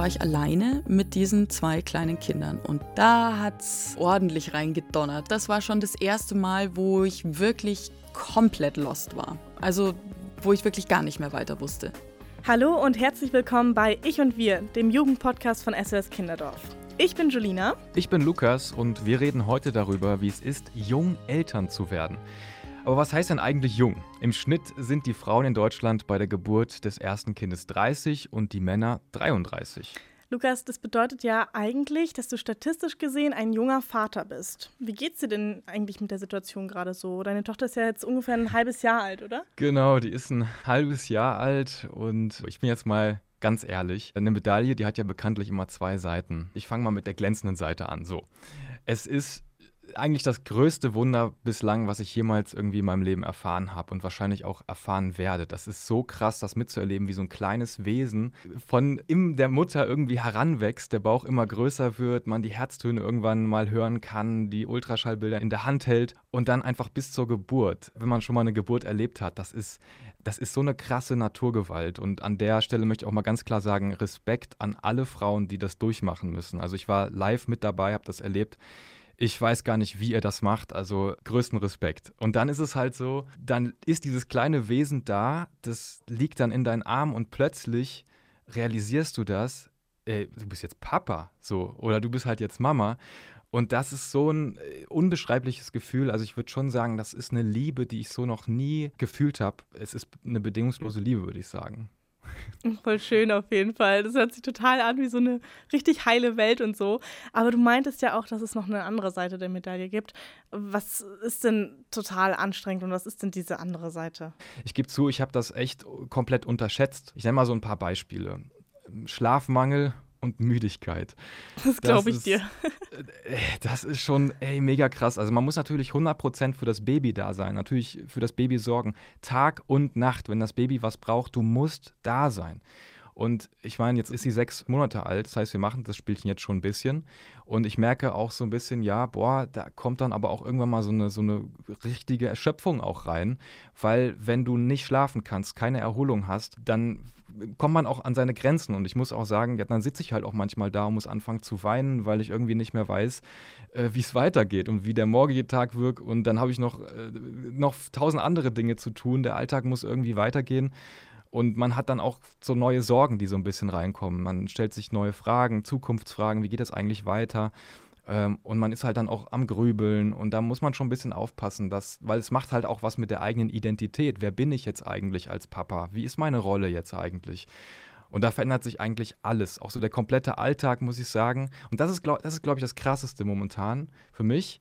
war ich alleine mit diesen zwei kleinen Kindern und da hat es ordentlich reingedonnert. Das war schon das erste Mal, wo ich wirklich komplett lost war. Also wo ich wirklich gar nicht mehr weiter wusste. Hallo und herzlich willkommen bei Ich und Wir, dem Jugendpodcast von SOS Kinderdorf. Ich bin Julina. Ich bin Lukas und wir reden heute darüber, wie es ist, jung Eltern zu werden. Aber was heißt denn eigentlich jung? Im Schnitt sind die Frauen in Deutschland bei der Geburt des ersten Kindes 30 und die Männer 33. Lukas, das bedeutet ja eigentlich, dass du statistisch gesehen ein junger Vater bist. Wie geht's dir denn eigentlich mit der Situation gerade so? Deine Tochter ist ja jetzt ungefähr ein halbes Jahr alt, oder? Genau, die ist ein halbes Jahr alt und ich bin jetzt mal ganz ehrlich, eine Medaille, die hat ja bekanntlich immer zwei Seiten. Ich fange mal mit der glänzenden Seite an. So. Es ist eigentlich das größte Wunder bislang, was ich jemals irgendwie in meinem Leben erfahren habe und wahrscheinlich auch erfahren werde. Das ist so krass, das mitzuerleben, wie so ein kleines Wesen von in der Mutter irgendwie heranwächst, der Bauch immer größer wird, man die Herztöne irgendwann mal hören kann, die Ultraschallbilder in der Hand hält und dann einfach bis zur Geburt, wenn man schon mal eine Geburt erlebt hat, das ist das ist so eine krasse Naturgewalt. Und an der Stelle möchte ich auch mal ganz klar sagen, Respekt an alle Frauen, die das durchmachen müssen. Also ich war live mit dabei, habe das erlebt. Ich weiß gar nicht, wie er das macht. Also größten Respekt. Und dann ist es halt so, dann ist dieses kleine Wesen da, das liegt dann in deinen Arm und plötzlich realisierst du das, ey, du bist jetzt Papa, so, oder du bist halt jetzt Mama. Und das ist so ein äh, unbeschreibliches Gefühl. Also ich würde schon sagen, das ist eine Liebe, die ich so noch nie gefühlt habe. Es ist eine bedingungslose Liebe, würde ich sagen. Voll schön auf jeden Fall. Das hört sich total an wie so eine richtig heile Welt und so. Aber du meintest ja auch, dass es noch eine andere Seite der Medaille gibt. Was ist denn total anstrengend und was ist denn diese andere Seite? Ich gebe zu, ich habe das echt komplett unterschätzt. Ich nenne mal so ein paar Beispiele. Schlafmangel und Müdigkeit. Das glaube ich ist, dir. Äh, das ist schon ey, mega krass. Also man muss natürlich 100% für das Baby da sein, natürlich für das Baby sorgen. Tag und Nacht, wenn das Baby was braucht, du musst da sein. Und ich meine, jetzt ist sie sechs Monate alt, das heißt, wir machen das Spielchen jetzt schon ein bisschen. Und ich merke auch so ein bisschen, ja, boah, da kommt dann aber auch irgendwann mal so eine, so eine richtige Erschöpfung auch rein. Weil wenn du nicht schlafen kannst, keine Erholung hast, dann kommt man auch an seine Grenzen. Und ich muss auch sagen, ja, dann sitze ich halt auch manchmal da und muss anfangen zu weinen, weil ich irgendwie nicht mehr weiß, äh, wie es weitergeht und wie der morgige Tag wirkt. Und dann habe ich noch, äh, noch tausend andere Dinge zu tun. Der Alltag muss irgendwie weitergehen. Und man hat dann auch so neue Sorgen, die so ein bisschen reinkommen. Man stellt sich neue Fragen, Zukunftsfragen, wie geht das eigentlich weiter? Ähm, und man ist halt dann auch am Grübeln und da muss man schon ein bisschen aufpassen, dass, weil es macht halt auch was mit der eigenen Identität. Wer bin ich jetzt eigentlich als Papa? Wie ist meine Rolle jetzt eigentlich? Und da verändert sich eigentlich alles. Auch so der komplette Alltag, muss ich sagen. Und das ist, glaube glaub ich, das Krasseste momentan für mich.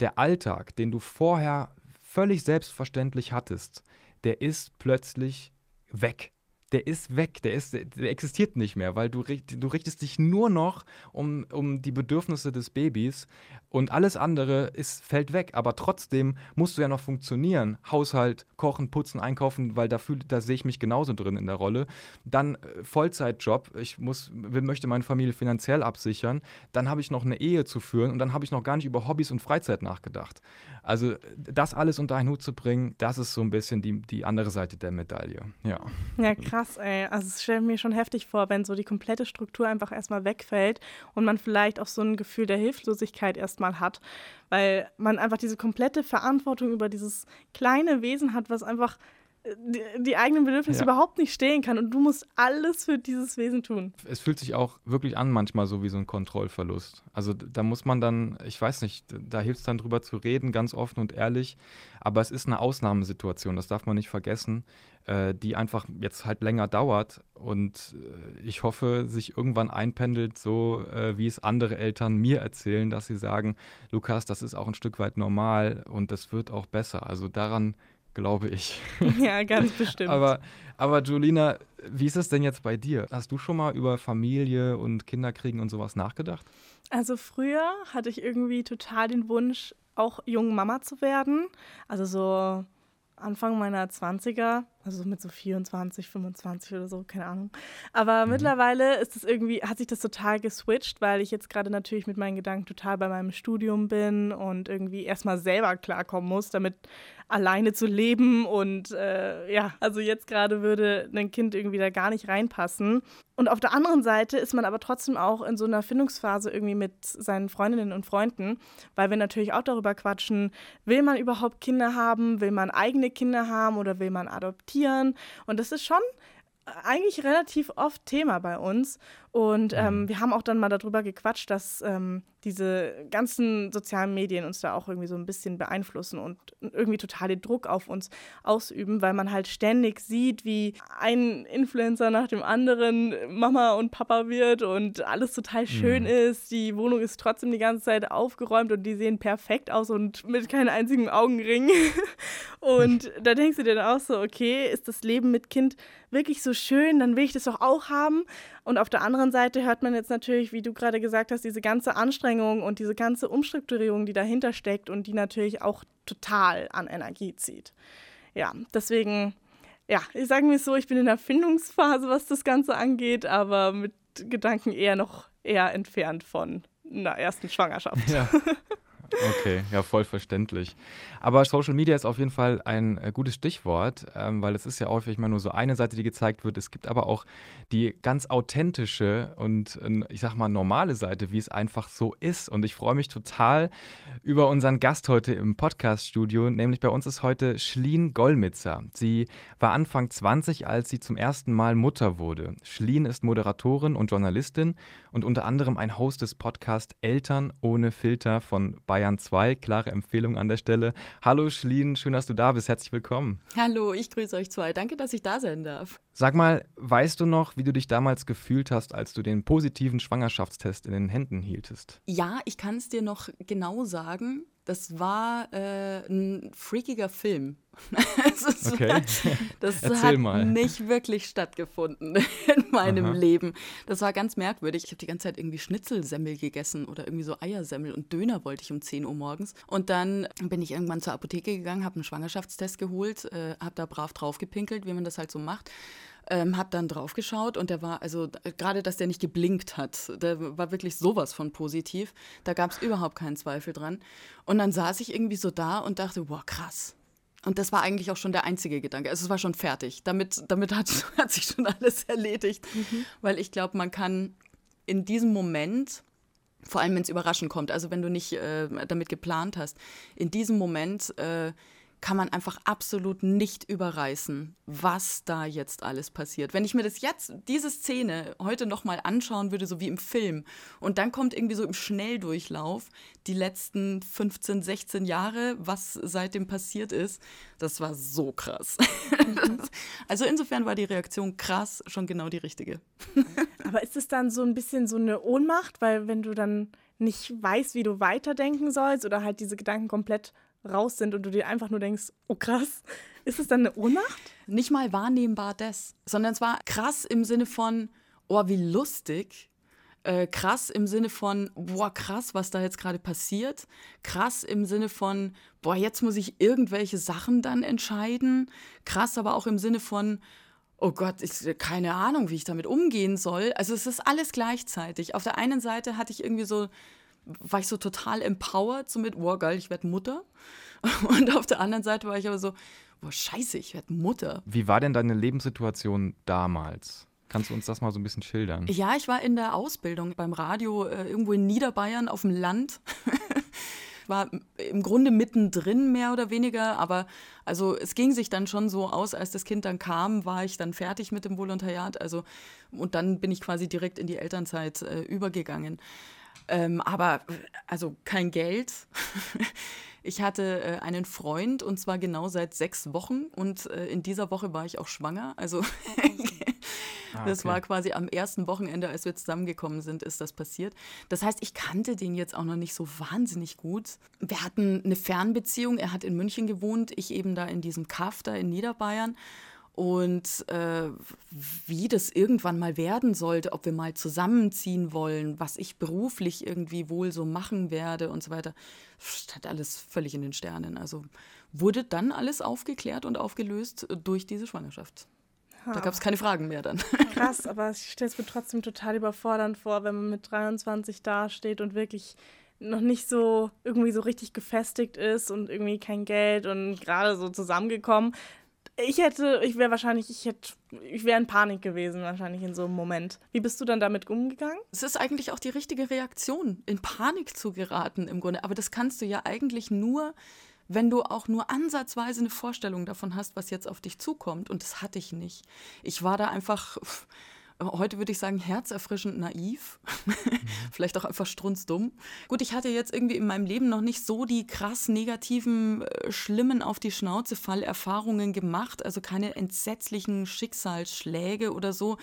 Der Alltag, den du vorher völlig selbstverständlich hattest, der ist plötzlich weg der ist weg, der, ist, der existiert nicht mehr, weil du, du richtest dich nur noch um, um die Bedürfnisse des Babys und alles andere ist, fällt weg. Aber trotzdem musst du ja noch funktionieren. Haushalt, kochen, putzen, einkaufen, weil da, da sehe ich mich genauso drin in der Rolle. Dann äh, Vollzeitjob, ich muss, möchte meine Familie finanziell absichern. Dann habe ich noch eine Ehe zu führen und dann habe ich noch gar nicht über Hobbys und Freizeit nachgedacht. Also das alles unter einen Hut zu bringen, das ist so ein bisschen die, die andere Seite der Medaille. Ja. Ja, krass krass, ey. Also es stellt mir schon heftig vor, wenn so die komplette Struktur einfach erstmal wegfällt und man vielleicht auch so ein Gefühl der Hilflosigkeit erstmal hat, weil man einfach diese komplette Verantwortung über dieses kleine Wesen hat, was einfach die, die, eigenen Bedürfnisse ja. überhaupt nicht stehen kann und du musst alles für dieses Wesen tun. Es fühlt sich auch wirklich an manchmal so wie so ein Kontrollverlust. Also da muss man dann, ich weiß nicht, da hilft es dann drüber zu reden, ganz offen und ehrlich, aber es ist eine Ausnahmesituation, das darf man nicht vergessen, äh, die einfach jetzt halt länger dauert und äh, ich hoffe, sich irgendwann einpendelt, so äh, wie es andere Eltern mir erzählen, dass sie sagen, Lukas, das ist auch ein Stück weit normal und das wird auch besser. Also daran glaube ich. Ja, ganz bestimmt. aber, aber Julina, wie ist es denn jetzt bei dir? Hast du schon mal über Familie und Kinderkriegen und sowas nachgedacht? Also früher hatte ich irgendwie total den Wunsch, auch jung Mama zu werden. Also so Anfang meiner 20er Also mit so 24, 25 oder so, keine Ahnung. Aber mhm. mittlerweile ist es irgendwie, hat sich das total geswitcht, weil ich jetzt gerade natürlich mit meinen Gedanken total bei meinem Studium bin und irgendwie erstmal selber klarkommen muss, damit alleine zu leben. Und äh, ja, also jetzt gerade würde ein Kind irgendwie da gar nicht reinpassen. Und auf der anderen Seite ist man aber trotzdem auch in so einer Findungsphase irgendwie mit seinen Freundinnen und Freunden, weil wir natürlich auch darüber quatschen, will man überhaupt Kinder haben, will man eigene Kinder haben oder will man adoptieren? Und das ist schon eigentlich relativ oft Thema bei uns. Und ähm, mhm. wir haben auch dann mal darüber gequatscht, dass ähm, diese ganzen sozialen Medien uns da auch irgendwie so ein bisschen beeinflussen und irgendwie total den Druck auf uns ausüben, weil man halt ständig sieht, wie ein Influencer nach dem anderen Mama und Papa wird und alles total schön mhm. ist. Die Wohnung ist trotzdem die ganze Zeit aufgeräumt und die sehen perfekt aus und mit keinem einzigen Augenring. und da denkst du dir dann auch so, okay, ist das Leben mit Kind wirklich so schön, dann will ich das doch auch haben. Und auf der anderen Seite hört man jetzt natürlich, wie du gerade gesagt hast, diese ganze Anstrengung und diese ganze Umstrukturierung, die dahinter steckt und die natürlich auch total an Energie zieht. Ja, deswegen, ja, ich sage mir so, ich bin in der Findungsphase, was das Ganze angeht, aber mit Gedanken eher noch eher entfernt von einer ersten Schwangerschaft. Ja. Okay, ja, voll verständlich. Aber Social Media ist auf jeden Fall ein äh, gutes Stichwort, ähm, weil es ist ja häufig mal nur so eine Seite, die gezeigt wird. Es gibt aber auch die ganz authentische und äh, ich sag mal normale Seite, wie es einfach so ist. Und ich freue mich total über unseren Gast heute im Podcast-Studio, nämlich bei uns ist heute Schlien Gollmitzer. Sie war Anfang 20, als sie zum ersten Mal Mutter wurde. Schlien ist Moderatorin und Journalistin und unter anderem ein Host des Podcasts Eltern ohne Filter von Bayern Bayern 2. Klare Empfehlung an der Stelle. Hallo Schlien, schön, dass du da bist. Herzlich willkommen. Hallo, ich grüße euch zwei. Danke, dass ich da sein darf. Sag mal, weißt du noch, wie du dich damals gefühlt hast, als du den positiven Schwangerschaftstest in den Händen hieltest? Ja, ich kann es dir noch genau sagen. Das war äh, ein freakiger Film. das okay. War, das hat mal. nicht wirklich stattgefunden in meinem Aha. Leben. Das war ganz merkwürdig. Ich habe die ganze Zeit irgendwie Schnitzelsemmel gegessen oder irgendwie so Eiersemmel und Döner wollte ich um 10 Uhr morgens. Und dann bin ich irgendwann zur Apotheke gegangen, habe einen Schwangerschaftstest geholt, äh, habe da brav draufgepinkelt, wie man das halt so macht ähm, habe dann draufgeschaut und der war, also gerade, dass der nicht geblinkt hat, der war wirklich sowas von positiv. Da gab es überhaupt keinen Zweifel dran. Und dann saß ich irgendwie so da und dachte, boah, krass. Und das war eigentlich auch schon der einzige Gedanke. Also es war schon fertig. Damit, damit hat, hat sich schon alles erledigt. Mhm. Weil ich glaube, man kann in diesem Moment, vor allem wenn es überraschend kommt, also wenn du nicht äh, damit geplant hast, in diesem Moment äh, kann man einfach absolut nicht überreißen, was da jetzt alles passiert. Wenn ich mir das jetzt, diese Szene heute nochmal anschauen würde, so wie im Film, und dann kommt irgendwie so im Schnelldurchlauf die letzten 15, 16 Jahre, was seitdem passiert ist, das war so krass. Mhm. also insofern war die Reaktion krass schon genau die richtige. Aber ist es dann so ein bisschen so eine Ohnmacht, weil wenn du dann nicht weißt, wie du weiterdenken sollst oder halt diese Gedanken komplett raus sind und du dir einfach nur denkst, oh krass, ist es dann eine Ohnmacht? Nicht mal wahrnehmbar das, sondern es war krass im Sinne von, oh, wie lustig. Äh, krass im Sinne von, boah, krass, was da jetzt gerade passiert. Krass im Sinne von, boah, jetzt muss ich irgendwelche Sachen dann entscheiden. Krass aber auch im Sinne von, oh Gott, ich keine Ahnung, wie ich damit umgehen soll. Also es ist alles gleichzeitig. Auf der einen Seite hatte ich irgendwie so war ich so total empowered, so mit, wow, geil, ich werde Mutter. Und auf der anderen Seite war ich aber so, boah, scheiße, ich werde Mutter. Wie war denn deine Lebenssituation damals? Kannst du uns das mal so ein bisschen schildern? Ja, ich war in der Ausbildung beim Radio äh, irgendwo in Niederbayern auf dem Land. war im Grunde mittendrin mehr oder weniger, aber also es ging sich dann schon so aus, als das Kind dann kam, war ich dann fertig mit dem Volontariat, also und dann bin ich quasi direkt in die Elternzeit äh, übergegangen. Ähm, aber also kein Geld. ich hatte äh, einen Freund und zwar genau seit sechs Wochen und äh, in dieser Woche war ich auch schwanger. Also ah, das war quasi am ersten Wochenende, als wir zusammengekommen sind, ist das passiert. Das heißt, ich kannte den jetzt auch noch nicht so wahnsinnig gut. Wir hatten eine Fernbeziehung. Er hat in München gewohnt, ich eben da in diesem Kaff da in Niederbayern. Und äh, wie das irgendwann mal werden sollte, ob wir mal zusammenziehen wollen, was ich beruflich irgendwie wohl so machen werde und so weiter, steht alles völlig in den Sternen. Also wurde dann alles aufgeklärt und aufgelöst durch diese Schwangerschaft. Da gab es keine Fragen mehr dann. Krass, aber ich stelle es mir trotzdem total überfordernd vor, wenn man mit 23 dasteht und wirklich noch nicht so irgendwie so richtig gefestigt ist und irgendwie kein Geld und gerade so zusammengekommen. Ich hätte, ich wäre wahrscheinlich, ich hätte, ich wäre in Panik gewesen wahrscheinlich in so einem Moment. Wie bist du dann damit umgegangen? Es ist eigentlich auch die richtige Reaktion, in Panik zu geraten im Grunde. Aber das kannst du ja eigentlich nur, wenn du auch nur ansatzweise eine Vorstellung davon hast, was jetzt auf dich zukommt. Und das hatte ich nicht. Ich war da einfach heute würde ich sagen, herzerfrischend naiv. Mhm. Vielleicht auch einfach strunzdumm. Gut, ich hatte jetzt irgendwie in meinem Leben noch nicht so die krass negativen, äh, schlimmen auf die Schnauze Fallerfahrungen gemacht, also keine entsetzlichen Schicksalsschläge oder so.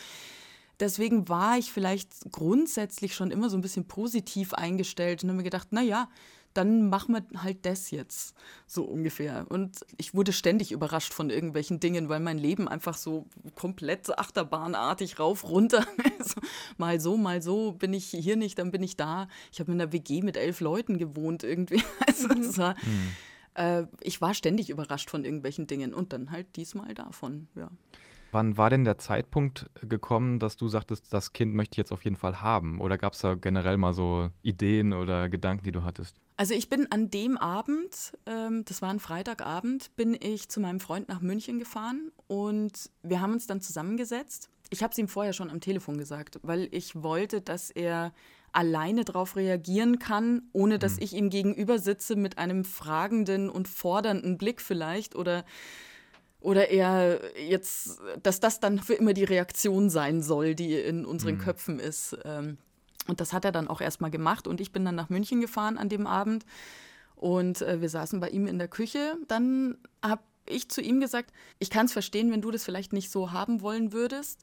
Deswegen war ich vielleicht grundsätzlich schon immer so ein bisschen positiv eingestellt und habe mir gedacht, naja, dann machen wir halt das jetzt, so ungefähr. Und ich wurde ständig überrascht von irgendwelchen Dingen, weil mein Leben einfach so komplett achterbahnartig rauf, runter. so, mal so, mal so bin ich hier nicht, dann bin ich da. Ich habe in einer WG mit elf Leuten gewohnt irgendwie. Also, mhm. war, mhm. äh, ich war ständig überrascht von irgendwelchen Dingen und dann halt diesmal davon, ja. Wann war denn der Zeitpunkt gekommen, dass du sagtest, das Kind möchte ich jetzt auf jeden Fall haben? Oder gab es da generell mal so Ideen oder Gedanken, die du hattest? Also ich bin an dem Abend, ähm, das war ein Freitagabend, bin ich zu meinem Freund nach München gefahren und wir haben uns dann zusammengesetzt. Ich habe es ihm vorher schon am Telefon gesagt, weil ich wollte, dass er alleine darauf reagieren kann, ohne dass mhm. ich ihm gegenüber sitze mit einem fragenden und fordernden Blick vielleicht oder oder eher jetzt, dass das dann für immer die Reaktion sein soll, die in unseren mhm. Köpfen ist. Ähm, und das hat er dann auch erstmal gemacht. Und ich bin dann nach München gefahren an dem Abend. Und äh, wir saßen bei ihm in der Küche. Dann habe ich zu ihm gesagt, ich kann es verstehen, wenn du das vielleicht nicht so haben wollen würdest.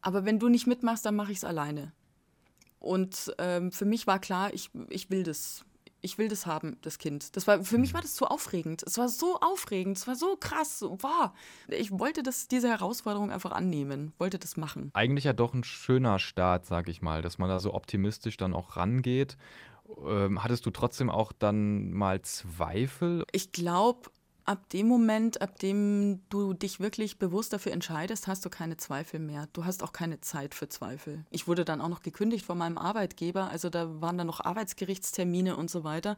Aber wenn du nicht mitmachst, dann mache ich es alleine. Und ähm, für mich war klar, ich, ich will das ich will das haben, das Kind. Das war, für mich war das zu aufregend. Es war so aufregend, es war so krass. Wow. Ich wollte das, diese Herausforderung einfach annehmen, wollte das machen. Eigentlich ja doch ein schöner Start, sag ich mal, dass man da so optimistisch dann auch rangeht. Ähm, hattest du trotzdem auch dann mal Zweifel? Ich glaube, ab dem Moment, ab dem du dich wirklich bewusst dafür entscheidest, hast du keine Zweifel mehr. Du hast auch keine Zeit für Zweifel. Ich wurde dann auch noch gekündigt von meinem Arbeitgeber, also da waren dann noch Arbeitsgerichtstermine und so weiter.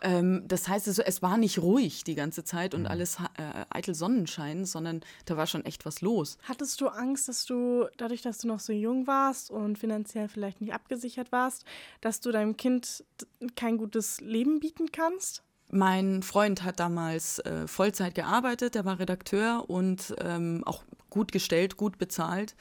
Ähm, das heißt, also, es war nicht ruhig die ganze Zeit und mhm. alles äh, eitel Sonnenschein, sondern da war schon echt was los. Hattest du Angst, dass du, dadurch, dass du noch so jung warst und finanziell vielleicht nicht abgesichert warst, dass du deinem Kind kein gutes Leben bieten kannst? Mein Freund hat damals äh, Vollzeit gearbeitet, der war Redakteur und ähm, auch gut gestellt, gut bezahlt.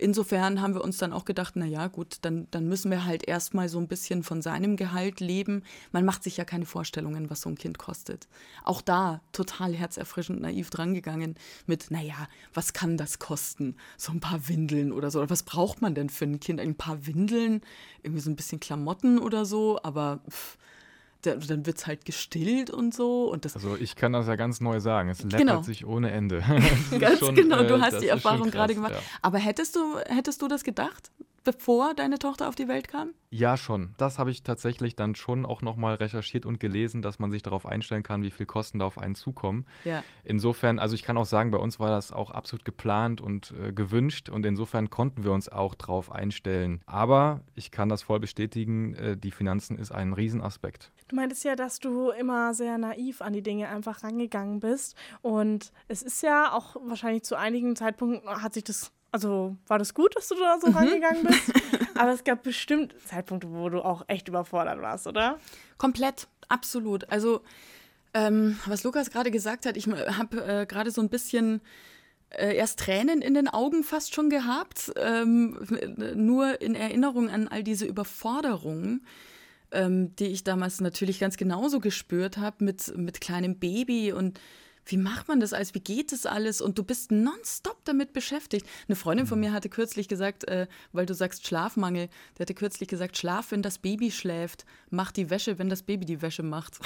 Insofern haben wir uns dann auch gedacht, na ja, gut, dann, dann müssen wir halt erstmal so ein bisschen von seinem Gehalt leben. Man macht sich ja keine Vorstellungen, was so ein Kind kostet. Auch da total herzerfrischend naiv drangegangen mit, na ja, was kann das kosten? So ein paar Windeln oder so. Oder was braucht man denn für ein Kind? Ein paar Windeln, irgendwie so ein bisschen Klamotten oder so, aber pff, dann wird es halt gestillt und so. Und das also ich kann das ja ganz neu sagen. Es läppert genau. sich ohne Ende. ganz schon, genau, du äh, hast die Erfahrung gerade gemacht. Ja. Aber hättest du, hättest du das gedacht? Bevor deine Tochter auf die Welt kam? Ja, schon. Das habe ich tatsächlich dann schon auch nochmal recherchiert und gelesen, dass man sich darauf einstellen kann, wie viel Kosten da auf einen zukommen. Ja. Insofern, also ich kann auch sagen, bei uns war das auch absolut geplant und äh, gewünscht und insofern konnten wir uns auch darauf einstellen. Aber ich kann das voll bestätigen, äh, die Finanzen ist ein Riesenaspekt. Du meintest ja, dass du immer sehr naiv an die Dinge einfach rangegangen bist und es ist ja auch wahrscheinlich zu einigen Zeitpunkten hat sich das also war das gut, dass du da so mhm. rangegangen bist? Aber es gab bestimmt Zeitpunkte, wo du auch echt überfordert warst, oder? Komplett, absolut. Also, ähm, was Lukas gerade gesagt hat, ich habe äh, gerade so ein bisschen äh, erst Tränen in den Augen fast schon gehabt, ähm, nur in Erinnerung an all diese Überforderungen. Ähm, die ich damals natürlich ganz genauso gespürt habe mit, mit kleinem Baby und wie macht man das alles, wie geht das alles und du bist nonstop damit beschäftigt. Eine Freundin von mir hatte kürzlich gesagt, äh, weil du sagst Schlafmangel, die hatte kürzlich gesagt, Schlaf, wenn das Baby schläft, mach die Wäsche, wenn das Baby die Wäsche macht.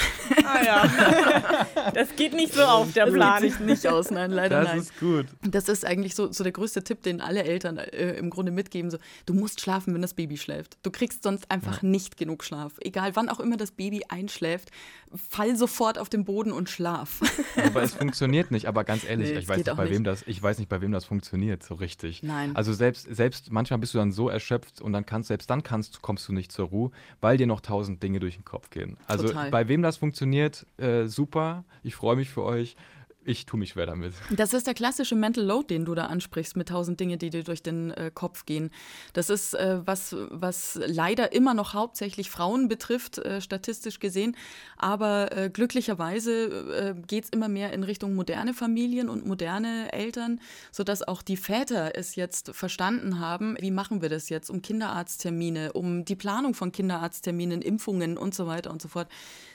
Ah ja, das geht nicht so auf, der Plan. Das geht sich nicht aus, nein, leider Das nein. ist gut. Das ist eigentlich so, so der größte Tipp, den alle Eltern äh, im Grunde mitgeben. So, du musst schlafen, wenn das Baby schläft. Du kriegst sonst einfach nicht genug Schlaf. Egal wann auch immer das Baby einschläft, fall sofort auf den Boden und schlaf. Aber es funktioniert nicht. Aber ganz ehrlich, Nee, ich, weiß nicht, bei nicht. wem das, ich weiß nicht, bei wem das funktioniert so richtig. Nein. Also selbst, selbst manchmal bist du dann so erschöpft und dann kannst, selbst dann kannst, kommst du nicht zur Ruhe, weil dir noch tausend Dinge durch den Kopf gehen. Also Total. bei wem das funktioniert, äh, super. Ich freue mich für euch. Ich tue mich schwer damit. Das ist der klassische Mental Load, den du da ansprichst, mit tausend Dinge, die dir durch den äh, Kopf gehen. Das ist äh, was, was leider immer noch hauptsächlich Frauen betrifft, äh, statistisch gesehen. Aber äh, glücklicherweise äh, geht es immer mehr in Richtung moderne Familien und moderne Eltern, sodass auch die Väter es jetzt verstanden haben, wie machen wir das jetzt um Kinderarzttermine, um die Planung von Kinderarztterminen, Impfungen und so weiter und so fort,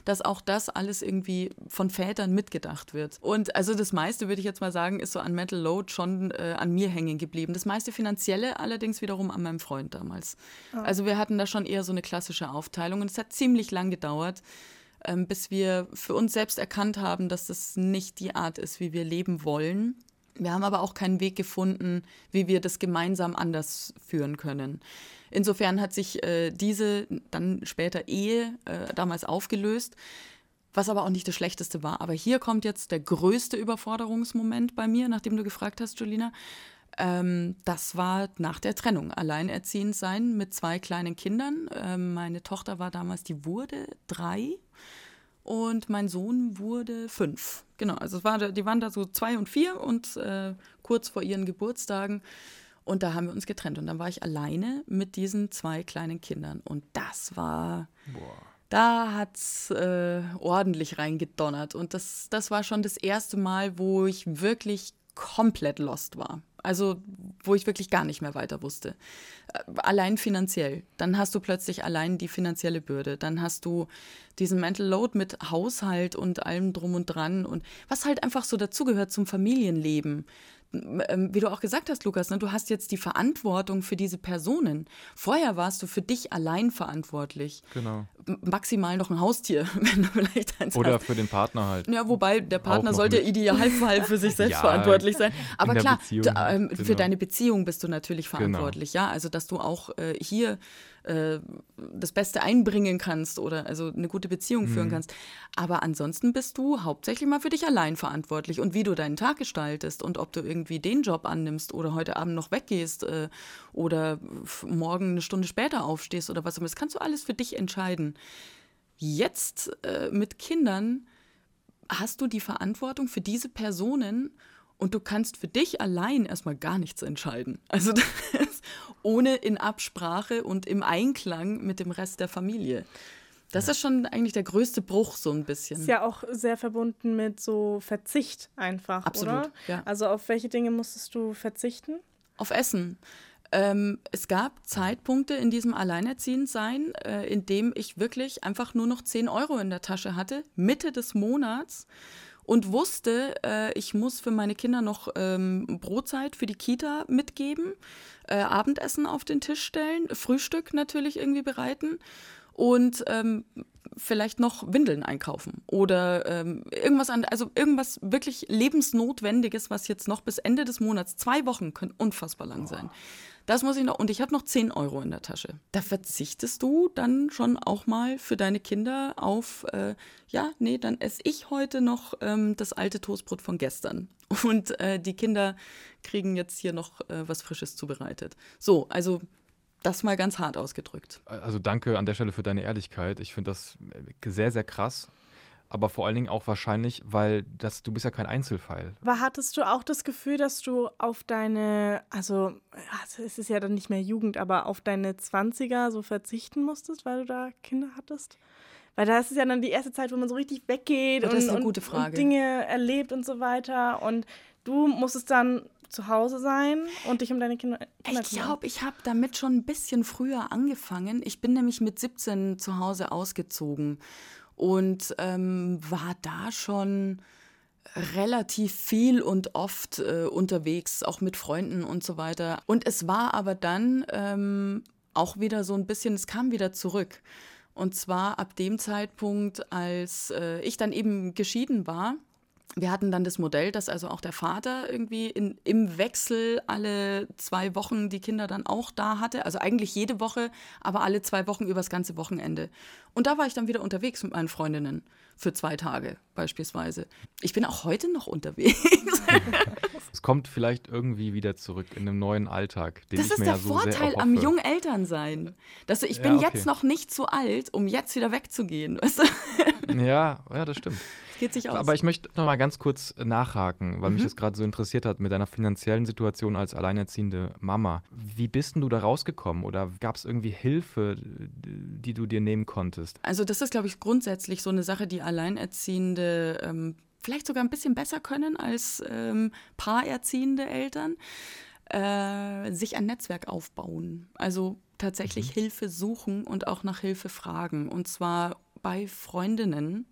dass auch das alles irgendwie von Vätern mitgedacht wird. Und also das meiste, würde ich jetzt mal sagen, ist so an Mental Load schon äh, an mir hängen geblieben. Das meiste finanzielle allerdings wiederum an meinem Freund damals. Also wir hatten da schon eher so eine klassische Aufteilung und es hat ziemlich lang gedauert, ähm, bis wir für uns selbst erkannt haben, dass das nicht die Art ist, wie wir leben wollen. Wir haben aber auch keinen Weg gefunden, wie wir das gemeinsam anders führen können. Insofern hat sich äh, diese dann später Ehe äh, damals aufgelöst, was aber auch nicht das Schlechteste war. Aber hier kommt jetzt der größte Überforderungsmoment bei mir, nachdem du gefragt hast, Julina. Ähm, das war nach der Trennung. Alleinerziehend sein mit zwei kleinen Kindern. Ähm, meine Tochter war damals, die wurde drei und mein Sohn wurde fünf. Genau, also es war, die waren da so zwei und vier und äh, kurz vor ihren Geburtstagen. Und da haben wir uns getrennt. Und dann war ich alleine mit diesen zwei kleinen Kindern. Und das war, da hat es äh, ordentlich reingedonnert. Und das, das war schon das erste Mal, wo ich wirklich komplett lost war. Also wo ich wirklich gar nicht mehr weiter wusste. Äh, Allein finanziell. Dann hast du plötzlich allein die finanzielle Bürde. Dann hast du diesen Mental Load mit Haushalt und allem drum und dran. Und was halt einfach so dazugehört zum Familienleben. Ähm, Wie du auch gesagt hast, Lukas, ne, du hast jetzt die Verantwortung für diese Personen. Vorher warst du für dich allein verantwortlich. Genau. Maximal noch ein Haustier, wenn du vielleicht eins Oder hast. für den Partner halt. Ja, wobei der Partner sollte mit. Idealfall für sich selbst Ja, verantwortlich sein. Aber klar, Beziehung, ähm, für genau. deine Beziehung bist du natürlich verantwortlich, ja. Also dass du auch äh, hier äh, das Beste einbringen kannst oder also eine gute Beziehung Mhm. führen kannst. Aber ansonsten bist du hauptsächlich mal für dich allein verantwortlich und wie du deinen Tag gestaltest und ob du irgendwie den Job annimmst oder heute Abend noch weggehst äh, oder morgen eine Stunde später aufstehst oder was auch immer. Das kannst du alles für dich entscheiden. Jetzt äh, mit Kindern hast du die Verantwortung für diese Personen und du kannst für dich allein erstmal gar nichts entscheiden. Also ohne in Absprache und im Einklang mit dem Rest der Familie. Das ist schon eigentlich der größte Bruch so ein bisschen. Ist ja auch sehr verbunden mit so Verzicht einfach, Absolut, oder? ja. Also auf welche Dinge musstest du verzichten? Auf Essen. Ähm, es gab Zeitpunkte in diesem Alleinerziehendsein, äh, in dem ich wirklich einfach nur noch 10 Euro in der Tasche hatte, Mitte des Monats und wusste, äh, ich muss für meine Kinder noch ähm, Brotzeit für die Kita mitgeben, äh, Abendessen auf den Tisch stellen, Frühstück natürlich irgendwie bereiten und ähm, vielleicht noch Windeln einkaufen oder ähm, irgendwas an, also irgendwas wirklich lebensnotwendiges, was jetzt noch bis Ende des Monats, zwei Wochen können unfassbar lang sein. Das muss ich noch, und ich habe noch 10 Euro in der Tasche. Da verzichtest du dann schon auch mal für deine Kinder auf, äh, ja, nee, dann esse ich heute noch ähm, das alte Toastbrot von gestern. Und äh, die Kinder kriegen jetzt hier noch äh, was Frisches zubereitet. So, also das mal ganz hart ausgedrückt. Also danke an der Stelle für deine Ehrlichkeit. Ich finde das äh, sehr, sehr krass. Aber vor allen Dingen auch wahrscheinlich, weil das, du bist ja kein Einzelfall. Aber hattest du auch das Gefühl, dass du auf deine, also also es ist ja dann nicht mehr Jugend, aber auf deine 20er so verzichten musstest, weil du da Kinder hattest? Weil da ist es ja dann die erste Zeit, wo man so richtig weggeht und, und, gute Frage. und Dinge erlebt und so weiter. Und du musstest dann zu Hause sein und dich um deine Kinder, Kinder Ich glaube, ich habe damit schon ein bisschen früher angefangen. Ich bin nämlich mit 17 zu Hause ausgezogen und ähm, war da schon relativ viel und oft äh, unterwegs, auch mit Freunden und so weiter. Und es war aber dann ähm, auch wieder so ein bisschen, es kam wieder zurück. Und zwar ab dem Zeitpunkt, als äh, ich dann eben geschieden war wir hatten dann das Modell, dass also auch der Vater irgendwie in, im Wechsel alle zwei Wochen die Kinder dann auch da hatte. Also eigentlich jede Woche, aber alle zwei Wochen übers ganze Wochenende. Und da war ich dann wieder unterwegs mit meinen Freundinnen für zwei Tage beispielsweise. Ich bin auch heute noch unterwegs. es kommt vielleicht irgendwie wieder zurück in einem neuen Alltag. Den das ist der ja so Vorteil am jungen Elternsein. Dass ich bin ja, okay. jetzt noch nicht zu alt, um jetzt wieder wegzugehen. Weißt du? ja, ja, das stimmt. Geht sich aus. Aber ich möchte noch mal ganz kurz nachhaken, weil mhm. mich das gerade so interessiert hat mit deiner finanziellen Situation als alleinerziehende Mama. Wie bist denn du da rausgekommen oder gab es irgendwie Hilfe, die du dir nehmen konntest? Also das ist, glaube ich, grundsätzlich so eine Sache, die Alleinerziehende ähm, vielleicht sogar ein bisschen besser können als ähm, paarerziehende Eltern. Äh, sich ein Netzwerk aufbauen. Also tatsächlich mhm. Hilfe suchen und auch nach Hilfe fragen. Und zwar bei Freundinnen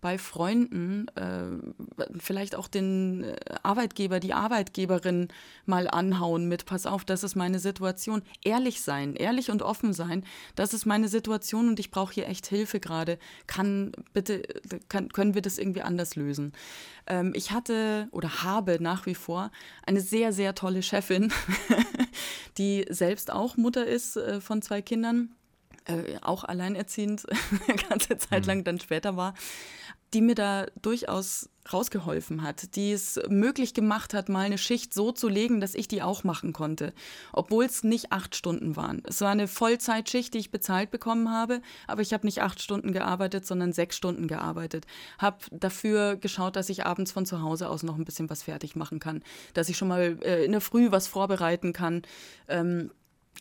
bei Freunden äh, vielleicht auch den äh, Arbeitgeber, die Arbeitgeberin mal anhauen mit, pass auf, das ist meine Situation. Ehrlich sein, ehrlich und offen sein, das ist meine Situation und ich brauche hier echt Hilfe gerade. Kann bitte, kann, können wir das irgendwie anders lösen? Ähm, ich hatte oder habe nach wie vor eine sehr, sehr tolle Chefin, die selbst auch Mutter ist äh, von zwei Kindern. Äh, auch alleinerziehend, eine ganze Zeit mhm. lang dann später war die mir da durchaus rausgeholfen hat, die es möglich gemacht hat, mal eine Schicht so zu legen, dass ich die auch machen konnte, obwohl es nicht acht Stunden waren. Es war eine Vollzeitschicht, die ich bezahlt bekommen habe, aber ich habe nicht acht Stunden gearbeitet, sondern sechs Stunden gearbeitet. Habe dafür geschaut, dass ich abends von zu Hause aus noch ein bisschen was fertig machen kann, dass ich schon mal äh, in der Früh was vorbereiten kann. Ähm,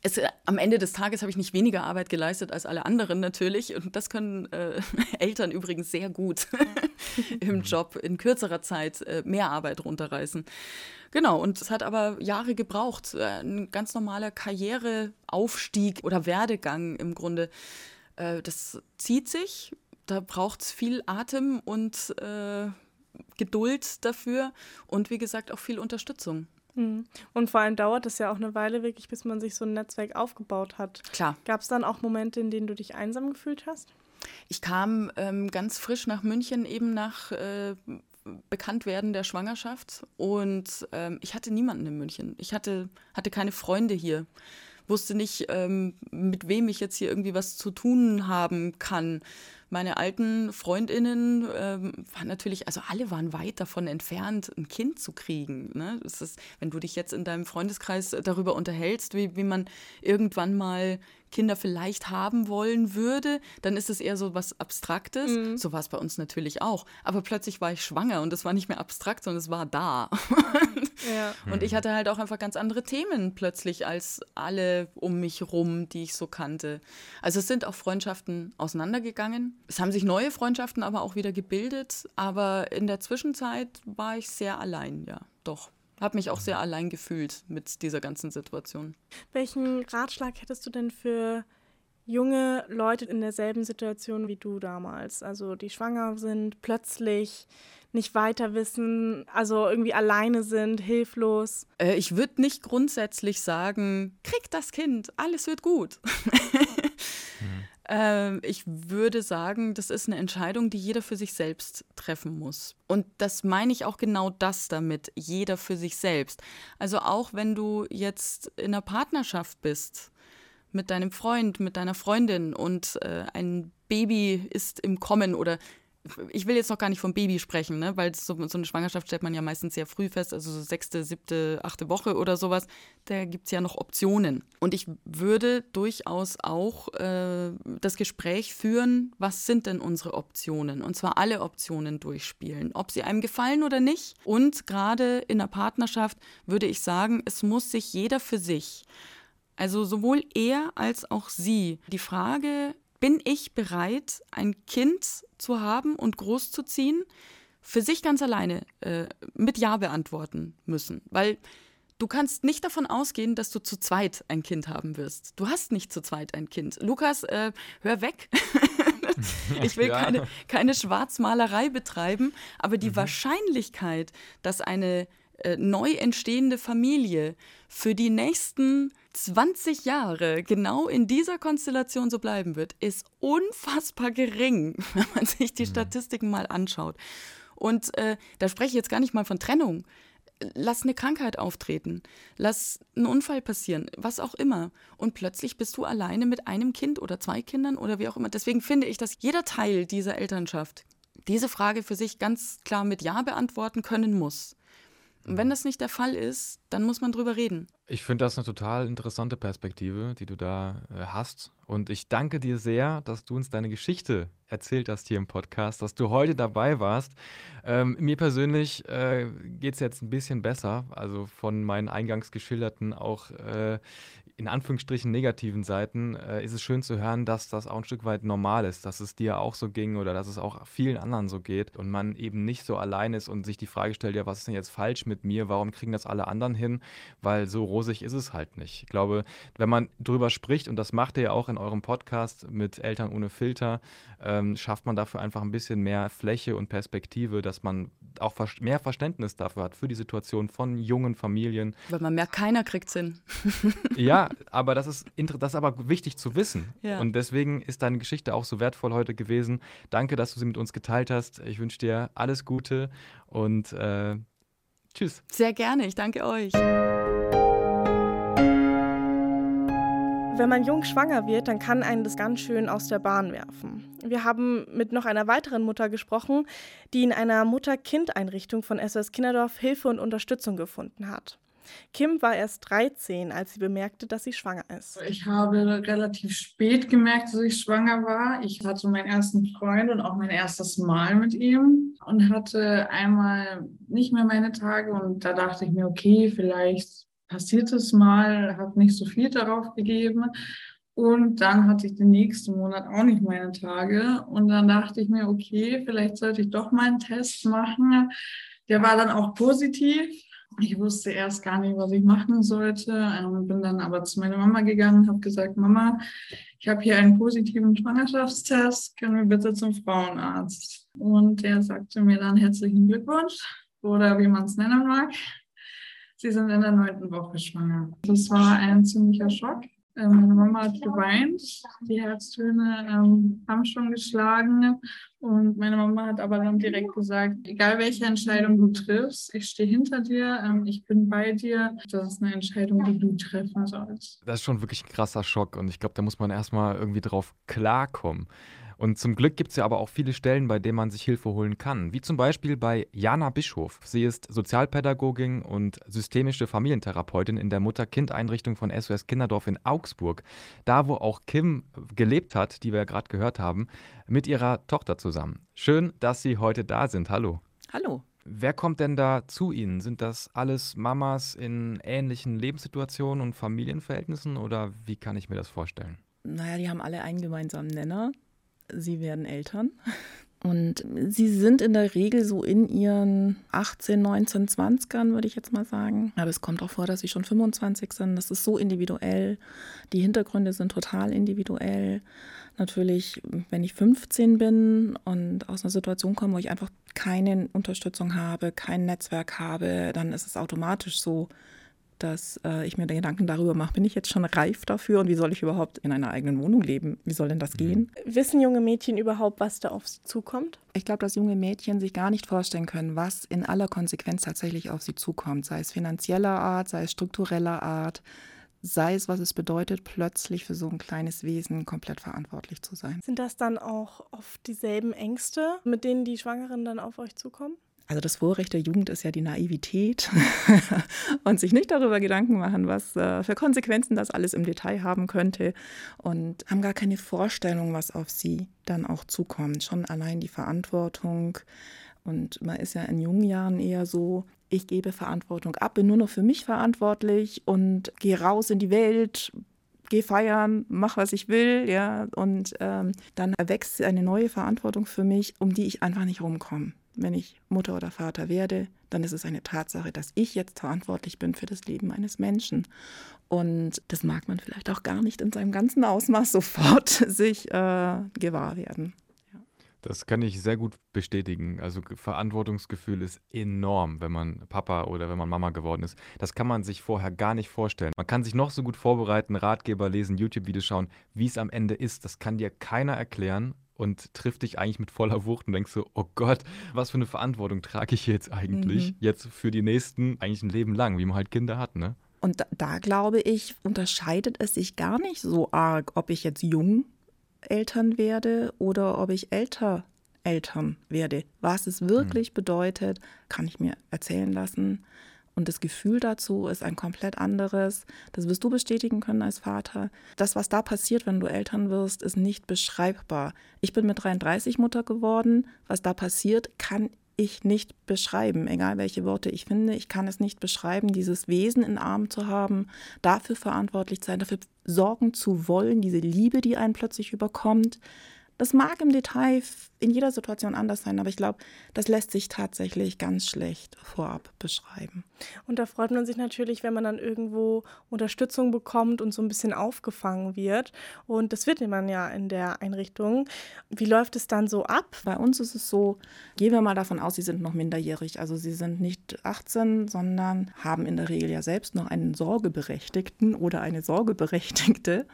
es, äh, am Ende des Tages habe ich nicht weniger Arbeit geleistet als alle anderen natürlich. Und das können äh, Eltern übrigens sehr gut im mhm. Job in kürzerer Zeit äh, mehr Arbeit runterreißen. Genau, und es hat aber Jahre gebraucht. Äh, ein ganz normaler Karriereaufstieg oder Werdegang im Grunde. Äh, das zieht sich. Da braucht es viel Atem und äh, Geduld dafür und wie gesagt auch viel Unterstützung. Mhm. Und vor allem dauert es ja auch eine Weile wirklich, bis man sich so ein Netzwerk aufgebaut hat. Klar. Gab es dann auch Momente, in denen du dich einsam gefühlt hast? Ich kam ähm, ganz frisch nach München, eben nach äh, Bekanntwerden der Schwangerschaft. Und ähm, ich hatte niemanden in München. Ich hatte, hatte keine Freunde hier. Wusste nicht, ähm, mit wem ich jetzt hier irgendwie was zu tun haben kann meine alten Freundinnen ähm, waren natürlich, also alle waren weit davon entfernt, ein Kind zu kriegen. Ne? Das ist, wenn du dich jetzt in deinem Freundeskreis darüber unterhältst, wie, wie man irgendwann mal Kinder vielleicht haben wollen würde, dann ist es eher so was Abstraktes. Mhm. So war es bei uns natürlich auch. Aber plötzlich war ich schwanger und es war nicht mehr abstrakt, sondern es war da. ja. Und ich hatte halt auch einfach ganz andere Themen plötzlich als alle um mich rum, die ich so kannte. Also es sind auch Freundschaften auseinandergegangen. Es haben sich neue Freundschaften aber auch wieder gebildet. Aber in der Zwischenzeit war ich sehr allein, ja, doch habe mich auch sehr allein gefühlt mit dieser ganzen Situation. Welchen Ratschlag hättest du denn für junge Leute in derselben Situation wie du damals? Also die schwanger sind, plötzlich nicht weiter wissen, also irgendwie alleine sind, hilflos? Äh, ich würde nicht grundsätzlich sagen, krieg das Kind, alles wird gut. Ähm, ich würde sagen, das ist eine Entscheidung, die jeder für sich selbst treffen muss. Und das meine ich auch genau das damit, jeder für sich selbst. Also auch wenn du jetzt in einer Partnerschaft bist, mit deinem Freund, mit deiner Freundin und äh, ein Baby ist im Kommen oder ich will jetzt noch gar nicht vom Baby sprechen, ne? weil so, so, eine Schwangerschaft stellt man ja meistens sehr früh fest, also so sechste, siebte, achte Woche oder sowas. Da gibt es ja noch Optionen. Und ich würde durchaus auch äh, das Gespräch führen, was sind denn unsere Optionen? Und zwar alle Optionen durchspielen, ob sie einem gefallen oder nicht. Und gerade in einer Partnerschaft würde ich sagen, es muss sich jeder für sich also sowohl er als auch sie. Die Frage bin ich bereit, ein Kind zu haben und großzuziehen, für sich ganz alleine äh, mit Ja beantworten müssen. Weil du kannst nicht davon ausgehen, dass du zu zweit ein Kind haben wirst. Du hast nicht zu zweit ein Kind. Lukas, äh, hör weg. ich will ja. keine, keine Schwarzmalerei betreiben, aber die mhm. Wahrscheinlichkeit, dass eine äh, neu entstehende Familie für die nächsten 20 Jahre genau in dieser Konstellation so bleiben wird, ist unfassbar gering, wenn man sich die mhm. Statistiken mal anschaut. Und äh, da spreche ich jetzt gar nicht mal von Trennung. Lass eine Krankheit auftreten, lass einen Unfall passieren, was auch immer. Und plötzlich bist du alleine mit einem Kind oder zwei Kindern oder wie auch immer. Deswegen finde ich, dass jeder Teil dieser Elternschaft diese Frage für sich ganz klar mit Ja beantworten können muss. Und wenn das nicht der Fall ist, dann muss man drüber reden. Ich finde das eine total interessante Perspektive, die du da äh, hast. Und ich danke dir sehr, dass du uns deine Geschichte erzählt hast hier im Podcast, dass du heute dabei warst. Ähm, mir persönlich äh, geht es jetzt ein bisschen besser. Also von meinen eingangs geschilderten auch äh, in Anführungsstrichen negativen Seiten äh, ist es schön zu hören, dass das auch ein Stück weit normal ist, dass es dir auch so ging oder dass es auch vielen anderen so geht und man eben nicht so allein ist und sich die Frage stellt, ja, was ist denn jetzt falsch mit mir? Warum kriegen das alle anderen hin? Weil so rosig ist es halt nicht. Ich glaube, wenn man drüber spricht, und das macht ihr ja auch in eurem Podcast mit Eltern ohne Filter, ähm, schafft man dafür einfach ein bisschen mehr Fläche und Perspektive, dass man auch mehr Verständnis dafür hat, für die Situation von jungen Familien. Weil man merkt, keiner kriegt Sinn. ja, aber das ist, das ist aber wichtig zu wissen. Ja. Und deswegen ist deine Geschichte auch so wertvoll heute gewesen. Danke, dass du sie mit uns geteilt hast. Ich wünsche dir alles Gute und äh, tschüss. Sehr gerne, ich danke euch. Wenn man jung schwanger wird, dann kann einen das ganz schön aus der Bahn werfen. Wir haben mit noch einer weiteren Mutter gesprochen, die in einer Mutter-Kind-Einrichtung von SOS Kinderdorf Hilfe und Unterstützung gefunden hat. Kim war erst 13, als sie bemerkte, dass sie schwanger ist. Ich habe relativ spät gemerkt, dass ich schwanger war. Ich hatte meinen ersten Freund und auch mein erstes Mal mit ihm und hatte einmal nicht mehr meine Tage und da dachte ich mir, okay, vielleicht passiert es mal, habe nicht so viel darauf gegeben. Und dann hatte ich den nächsten Monat auch nicht meine Tage. Und dann dachte ich mir, okay, vielleicht sollte ich doch mal einen Test machen. Der war dann auch positiv. Ich wusste erst gar nicht, was ich machen sollte. Ähm, bin dann aber zu meiner Mama gegangen, habe gesagt, Mama, ich habe hier einen positiven Schwangerschaftstest, können wir bitte zum Frauenarzt? Und der sagte mir dann herzlichen Glückwunsch oder wie man es nennen mag. Sie sind in der neunten Woche schwanger. Das war ein ziemlicher Schock. Ähm, meine Mama hat geweint, die Herztöne ähm, haben schon geschlagen und meine Mama hat aber dann direkt gesagt, egal welche Entscheidung du triffst, ich stehe hinter dir, ähm, ich bin bei dir. Das ist eine Entscheidung, die du treffen sollst. Das ist schon wirklich ein krasser Schock und ich glaube, da muss man erstmal irgendwie drauf klarkommen. Und zum Glück gibt es ja aber auch viele Stellen, bei denen man sich Hilfe holen kann. Wie zum Beispiel bei Jana Bischof. Sie ist Sozialpädagogin und systemische Familientherapeutin in der Mutter-Kind-Einrichtung von SOS Kinderdorf in Augsburg. Da, wo auch Kim gelebt hat, die wir ja gerade gehört haben, mit ihrer Tochter zusammen. Schön, dass Sie heute da sind. Hallo. Hallo. Wer kommt denn da zu Ihnen? Sind das alles Mamas in ähnlichen Lebenssituationen und Familienverhältnissen oder wie kann ich mir das vorstellen? Naja, die haben alle einen gemeinsamen Nenner sie werden Eltern. Und sie sind in der Regel so in ihren 18, 19, 20ern, würde ich jetzt mal sagen. Aber es kommt auch vor, dass sie schon 25 sind. Das ist so individuell. Die Hintergründe sind total individuell. Natürlich, wenn ich 15 bin und aus einer Situation komme, wo ich einfach keine Unterstützung habe, kein Netzwerk habe, dann ist es automatisch so, dass äh, ich mir Gedanken darüber mache, bin ich jetzt schon reif dafür und wie soll ich überhaupt in einer eigenen Wohnung leben? Wie soll denn das mhm. gehen? Wissen junge Mädchen überhaupt, was da auf sie zukommt? Ich glaube, dass junge Mädchen sich gar nicht vorstellen können, was in aller Konsequenz tatsächlich auf sie zukommt, sei es finanzieller Art, sei es struktureller Art, sei es, was es bedeutet, plötzlich für so ein kleines Wesen komplett verantwortlich zu sein. Sind das dann auch oft dieselben Ängste, mit denen die Schwangeren dann auf euch zukommen? Also das Vorrecht der Jugend ist ja die Naivität und sich nicht darüber Gedanken machen, was äh, für Konsequenzen das alles im Detail haben könnte und haben gar keine Vorstellung, was auf sie dann auch zukommt. Schon allein die Verantwortung und man ist ja in jungen Jahren eher so, ich gebe Verantwortung ab, bin nur noch für mich verantwortlich und gehe raus in die Welt, gehe feiern, mach was ich will, ja, und ähm, dann erwächst eine neue Verantwortung für mich, um die ich einfach nicht rumkomme wenn ich Mutter oder Vater werde, dann ist es eine Tatsache, dass ich jetzt verantwortlich bin für das Leben eines Menschen. Und das mag man vielleicht auch gar nicht in seinem ganzen Ausmaß sofort sich äh, gewahr werden. Das kann ich sehr gut bestätigen. Also Verantwortungsgefühl ist enorm, wenn man Papa oder wenn man Mama geworden ist. Das kann man sich vorher gar nicht vorstellen. Man kann sich noch so gut vorbereiten, Ratgeber lesen, YouTube-Videos schauen, wie es am Ende ist. Das kann dir keiner erklären und trifft dich eigentlich mit voller Wucht und denkst so, oh Gott, was für eine Verantwortung trage ich jetzt eigentlich? Mhm. Jetzt für die nächsten, eigentlich ein Leben lang, wie man halt Kinder hat, ne? Und da, da glaube ich, unterscheidet es sich gar nicht so arg, ob ich jetzt jung Eltern werde oder ob ich älter Eltern werde. Was es wirklich mhm. bedeutet, kann ich mir erzählen lassen. Und das Gefühl dazu ist ein komplett anderes. Das wirst du bestätigen können als Vater. Das, was da passiert, wenn du Eltern wirst, ist nicht beschreibbar. Ich bin mit 33 Mutter geworden. Was da passiert, kann ich nicht beschreiben, egal welche Worte ich finde. Ich kann es nicht beschreiben, dieses Wesen in Arm zu haben, dafür verantwortlich sein, dafür sorgen zu wollen, diese Liebe, die einen plötzlich überkommt. Das mag im Detail in jeder Situation anders sein, aber ich glaube, das lässt sich tatsächlich ganz schlecht vorab beschreiben. Und da freut man sich natürlich, wenn man dann irgendwo Unterstützung bekommt und so ein bisschen aufgefangen wird. Und das wird man ja in der Einrichtung. Wie läuft es dann so ab? Bei uns ist es so, gehen wir mal davon aus, sie sind noch minderjährig. Also sie sind nicht 18, sondern haben in der Regel ja selbst noch einen Sorgeberechtigten oder eine Sorgeberechtigte.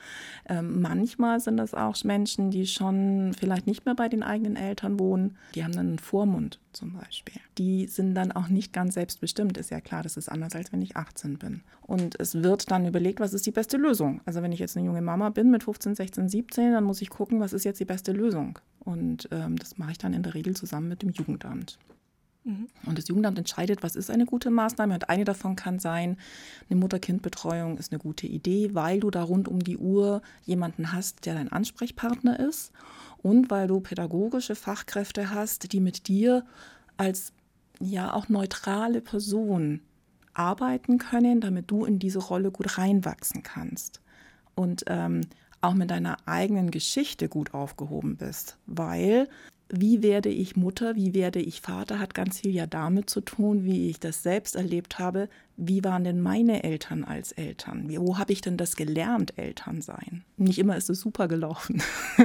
Ähm, manchmal sind das auch Menschen, die schon vielleicht nicht mehr bei den eigenen Eltern wohnen, die haben dann einen Vormund zum Beispiel. Die sind dann auch nicht ganz selbstbestimmt, ist ja klar, das ist anders, als wenn ich 18 bin. Und es wird dann überlegt, was ist die beste Lösung. Also wenn ich jetzt eine junge Mama bin mit 15, 16, 17, dann muss ich gucken, was ist jetzt die beste Lösung. Und ähm, das mache ich dann in der Regel zusammen mit dem Jugendamt. Mhm. Und das Jugendamt entscheidet, was ist eine gute Maßnahme. Und eine davon kann sein, eine Mutter-Kind-Betreuung ist eine gute Idee, weil du da rund um die Uhr jemanden hast, der dein Ansprechpartner ist und weil du pädagogische Fachkräfte hast, die mit dir als ja auch neutrale Person arbeiten können, damit du in diese Rolle gut reinwachsen kannst. Und ähm, auch mit deiner eigenen Geschichte gut aufgehoben bist, weil wie werde ich Mutter, wie werde ich Vater, hat ganz viel ja damit zu tun, wie ich das selbst erlebt habe. Wie waren denn meine Eltern als Eltern? Wo habe ich denn das gelernt, Eltern sein? Nicht immer ist es super gelaufen.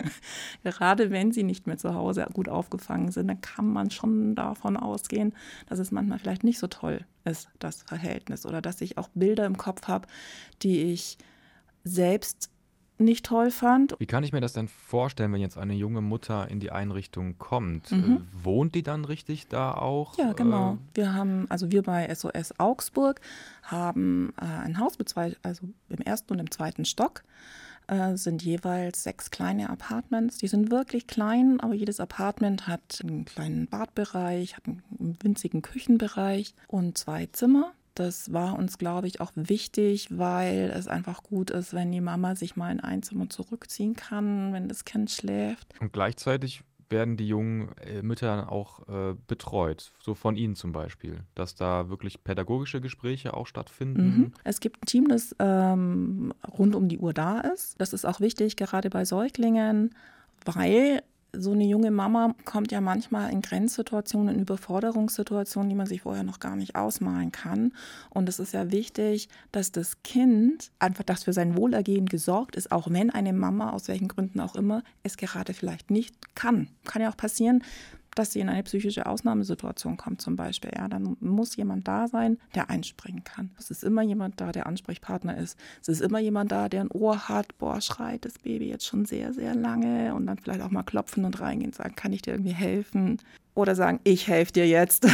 Gerade wenn sie nicht mehr zu Hause gut aufgefangen sind, dann kann man schon davon ausgehen, dass es manchmal vielleicht nicht so toll ist, das Verhältnis. Oder dass ich auch Bilder im Kopf habe, die ich selbst nicht toll fand. Wie kann ich mir das denn vorstellen, wenn jetzt eine junge Mutter in die Einrichtung kommt? Mhm. Äh, wohnt die dann richtig da auch? Ja, genau. Äh, wir haben, also wir bei SOS Augsburg haben äh, ein Haus mit zwei, also im ersten und im zweiten Stock äh, sind jeweils sechs kleine Apartments. Die sind wirklich klein, aber jedes Apartment hat einen kleinen Badbereich, hat einen winzigen Küchenbereich und zwei Zimmer. Das war uns, glaube ich, auch wichtig, weil es einfach gut ist, wenn die Mama sich mal in ein Zimmer zurückziehen kann, wenn das Kind schläft. Und gleichzeitig werden die jungen äh, Mütter auch äh, betreut, so von Ihnen zum Beispiel, dass da wirklich pädagogische Gespräche auch stattfinden. Mhm. Es gibt ein Team, das ähm, rund um die Uhr da ist. Das ist auch wichtig, gerade bei Säuglingen, weil so eine junge Mama kommt ja manchmal in Grenzsituationen, in Überforderungssituationen, die man sich vorher noch gar nicht ausmalen kann. Und es ist ja wichtig, dass das Kind einfach, das für sein Wohlergehen gesorgt ist, auch wenn eine Mama aus welchen Gründen auch immer es gerade vielleicht nicht kann. Kann ja auch passieren, dass sie in eine psychische Ausnahmesituation kommt zum Beispiel, ja, dann muss jemand da sein, der einspringen kann. Es ist immer jemand da, der Ansprechpartner ist. Es ist immer jemand da, der ein Ohr hat, boah, schreit das Baby jetzt schon sehr, sehr lange und dann vielleicht auch mal klopfen und reingehen und sagen, kann ich dir irgendwie helfen? Oder sagen, ich helfe dir jetzt.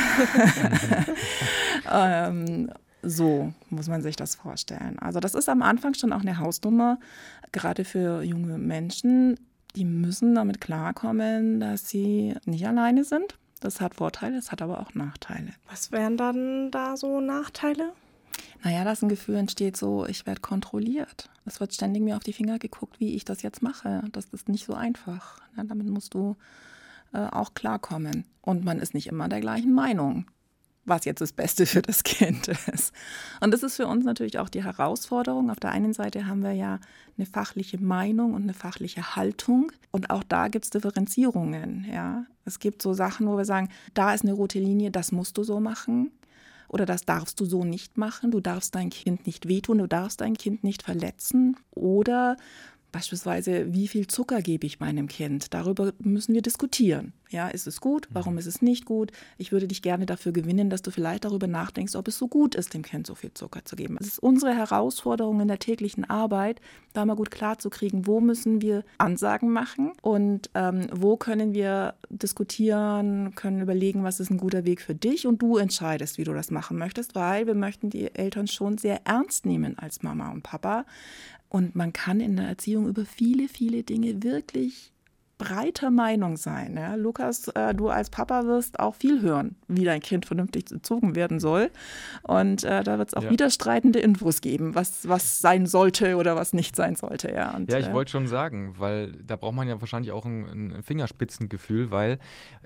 ähm, so muss man sich das vorstellen. Also das ist am Anfang schon auch eine Hausnummer, gerade für junge Menschen die müssen damit klarkommen, dass sie nicht alleine sind. Das hat Vorteile, es hat aber auch Nachteile. Was wären dann da so Nachteile? Naja, dass ein Gefühl entsteht, so, ich werde kontrolliert. Es wird ständig mir auf die Finger geguckt, wie ich das jetzt mache. Das ist nicht so einfach. Ja, damit musst du äh, auch klarkommen. Und man ist nicht immer der gleichen Meinung was jetzt das Beste für das Kind ist. Und das ist für uns natürlich auch die Herausforderung. Auf der einen Seite haben wir ja eine fachliche Meinung und eine fachliche Haltung. Und auch da gibt es Differenzierungen. Ja. Es gibt so Sachen, wo wir sagen, da ist eine rote Linie, das musst du so machen. Oder das darfst du so nicht machen. Du darfst dein Kind nicht wehtun, du darfst dein Kind nicht verletzen. Oder Beispielsweise, wie viel Zucker gebe ich meinem Kind? Darüber müssen wir diskutieren. Ja, ist es gut? Warum mhm. ist es nicht gut? Ich würde dich gerne dafür gewinnen, dass du vielleicht darüber nachdenkst, ob es so gut ist, dem Kind so viel Zucker zu geben. Es ist unsere Herausforderung in der täglichen Arbeit, da mal gut klar zu kriegen, wo müssen wir Ansagen machen und ähm, wo können wir diskutieren, können überlegen, was ist ein guter Weg für dich und du entscheidest, wie du das machen möchtest, weil wir möchten die Eltern schon sehr ernst nehmen als Mama und Papa. Und man kann in der Erziehung über viele, viele Dinge wirklich breiter Meinung sein. Ja? Lukas, äh, du als Papa wirst auch viel hören, wie dein Kind vernünftig erzogen werden soll. Und äh, da wird es auch ja. widerstreitende Infos geben, was, was sein sollte oder was nicht sein sollte. Ja, Und, ja ich äh, wollte schon sagen, weil da braucht man ja wahrscheinlich auch ein, ein, Fingerspitzengefühl, weil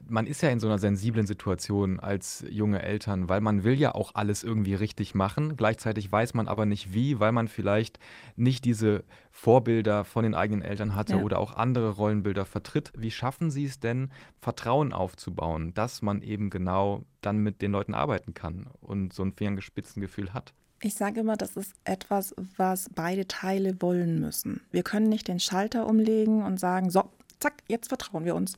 man ist ja in so einer sensiblen Situation als junge Eltern, weil man will ja auch alles irgendwie richtig machen. Gleichzeitig weiß man aber nicht wie, weil man vielleicht nicht diese Vorbilder von den eigenen Eltern hatte ja. oder auch andere Rollenbilder vertritt. Wie schaffen Sie es denn, Vertrauen aufzubauen, dass man eben genau dann mit den Leuten arbeiten kann und so ein Fingerspitzengefühl hat? Ich sage immer, das ist etwas, was beide Teile wollen müssen. Wir können nicht den Schalter umlegen und sagen, so, zack, jetzt vertrauen wir uns.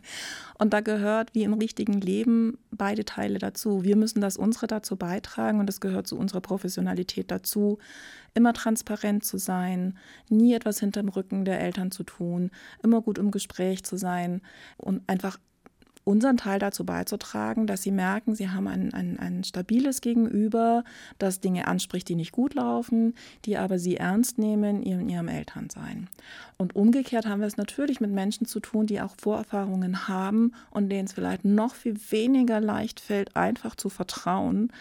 und da gehört, wie im richtigen Leben, beide Teile dazu. Wir müssen das unsere dazu beitragen und es gehört zu unserer Professionalität dazu, immer transparent zu sein, nie etwas hinterm Rücken der Eltern zu tun, immer gut im Gespräch zu sein und einfach unseren Teil dazu beizutragen, dass sie merken, sie haben ein, ein, ein stabiles Gegenüber, das Dinge anspricht, die nicht gut laufen, die aber sie ernst nehmen in ihrem Elternsein. Und umgekehrt haben wir es natürlich mit Menschen zu tun, die auch Vorerfahrungen haben und denen es vielleicht noch viel weniger leicht fällt, einfach zu vertrauen.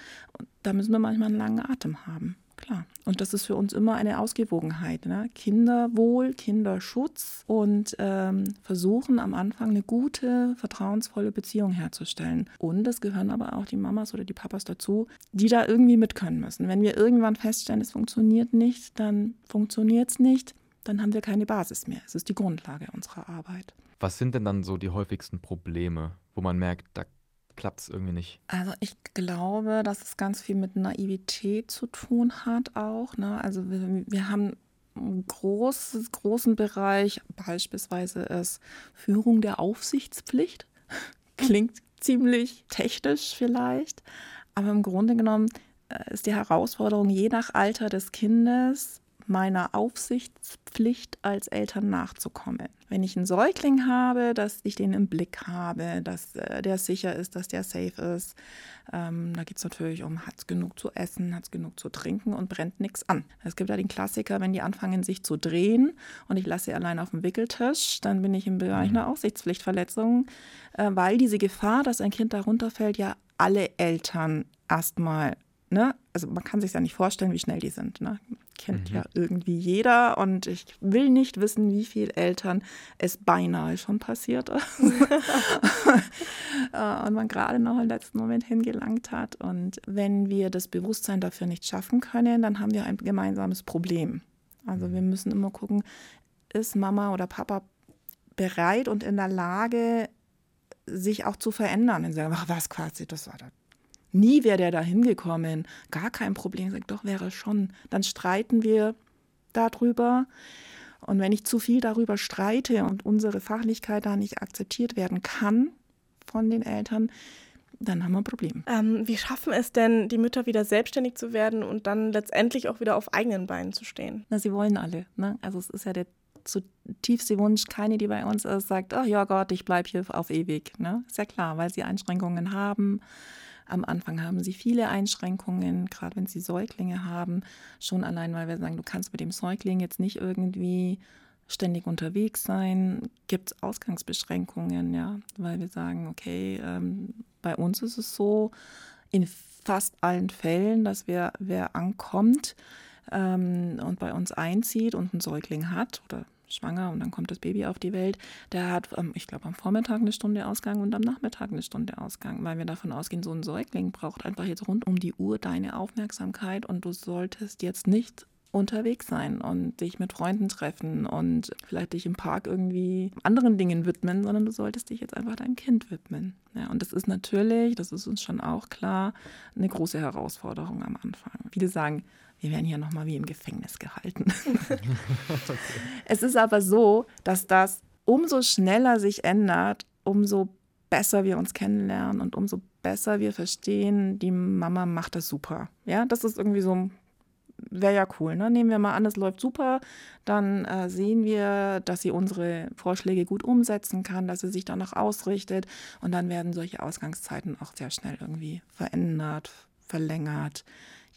Da müssen wir manchmal einen langen Atem haben. Klar. Und das ist für uns immer eine Ausgewogenheit. Ne? Kinderwohl, Kinderschutz und ähm, versuchen am Anfang eine gute, vertrauensvolle Beziehung herzustellen. Und es gehören aber auch die Mamas oder die Papas dazu, die da irgendwie mit können müssen. Wenn wir irgendwann feststellen, es funktioniert nicht, dann funktioniert es nicht, dann haben wir keine Basis mehr. Es ist die Grundlage unserer Arbeit. Was sind denn dann so die häufigsten Probleme, wo man merkt, da klappt es irgendwie nicht? Also ich glaube, dass es ganz viel mit Naivität zu tun hat auch. Ne? Also wir, wir haben einen groß, großen Bereich, beispielsweise ist Führung der Aufsichtspflicht. Klingt ziemlich technisch vielleicht, aber im Grunde genommen äh, ist die Herausforderung je nach Alter des Kindes meiner Aufsichtspflicht als Eltern nachzukommen. Wenn ich einen Säugling habe, dass ich den im Blick habe, dass äh, der sicher ist, dass der safe ist. Ähm, da geht es natürlich um, hat es genug zu essen, hat es genug zu trinken und brennt nichts an. Es gibt ja den Klassiker, wenn die anfangen sich zu drehen und ich lasse sie allein auf dem Wickeltisch, dann bin ich im Bereich mhm. einer Aufsichtspflichtverletzung, äh, weil diese Gefahr, dass ein Kind darunter fällt, ja alle Eltern erstmal Ne? Also man kann sich ja nicht vorstellen, wie schnell die sind. Ne? Kennt mhm. ja irgendwie jeder und ich will nicht wissen, wie viele Eltern es beinahe schon passiert ist äh, und man gerade noch im letzten Moment hingelangt hat. Und wenn wir das Bewusstsein dafür nicht schaffen können, dann haben wir ein gemeinsames Problem. Also wir mhm. müssen immer gucken, ist Mama oder Papa bereit und in der Lage, sich auch zu verändern. Und sagen, ach was quasi, das war das Nie wäre der da hingekommen. Gar kein Problem. Sag, doch wäre schon. Dann streiten wir darüber. Und wenn ich zu viel darüber streite und unsere Fachlichkeit da nicht akzeptiert werden kann von den Eltern, dann haben wir ein Problem. Ähm, wie schaffen es denn, die Mütter wieder selbstständig zu werden und dann letztendlich auch wieder auf eigenen Beinen zu stehen? Na, sie wollen alle. Ne? Also es ist ja der zutiefste Wunsch, keine, die bei uns ist, sagt, ach ja Gott, ich bleibe hier auf ewig. Ne? Ist ja klar, weil sie Einschränkungen haben. Am Anfang haben sie viele Einschränkungen, gerade wenn sie Säuglinge haben. Schon allein, weil wir sagen, du kannst mit dem Säugling jetzt nicht irgendwie ständig unterwegs sein. Gibt es Ausgangsbeschränkungen, ja, weil wir sagen, okay, ähm, bei uns ist es so, in fast allen Fällen, dass wer, wer ankommt ähm, und bei uns einzieht und einen Säugling hat oder schwanger und dann kommt das Baby auf die Welt, der hat, ich glaube, am Vormittag eine Stunde Ausgang und am Nachmittag eine Stunde Ausgang, weil wir davon ausgehen, so ein Säugling braucht einfach jetzt rund um die Uhr deine Aufmerksamkeit und du solltest jetzt nicht unterwegs sein und dich mit Freunden treffen und vielleicht dich im Park irgendwie anderen Dingen widmen, sondern du solltest dich jetzt einfach deinem Kind widmen. Ja, und das ist natürlich, das ist uns schon auch klar, eine große Herausforderung am Anfang. Viele sagen, wir werden hier nochmal wie im Gefängnis gehalten. Es ist aber so, dass das umso schneller sich ändert, umso besser wir uns kennenlernen und umso besser wir verstehen, die Mama macht das super. Ja, das ist irgendwie so, wäre ja cool. Ne? Nehmen wir mal an, es läuft super, dann äh, sehen wir, dass sie unsere Vorschläge gut umsetzen kann, dass sie sich danach ausrichtet und dann werden solche Ausgangszeiten auch sehr schnell irgendwie verändert, verlängert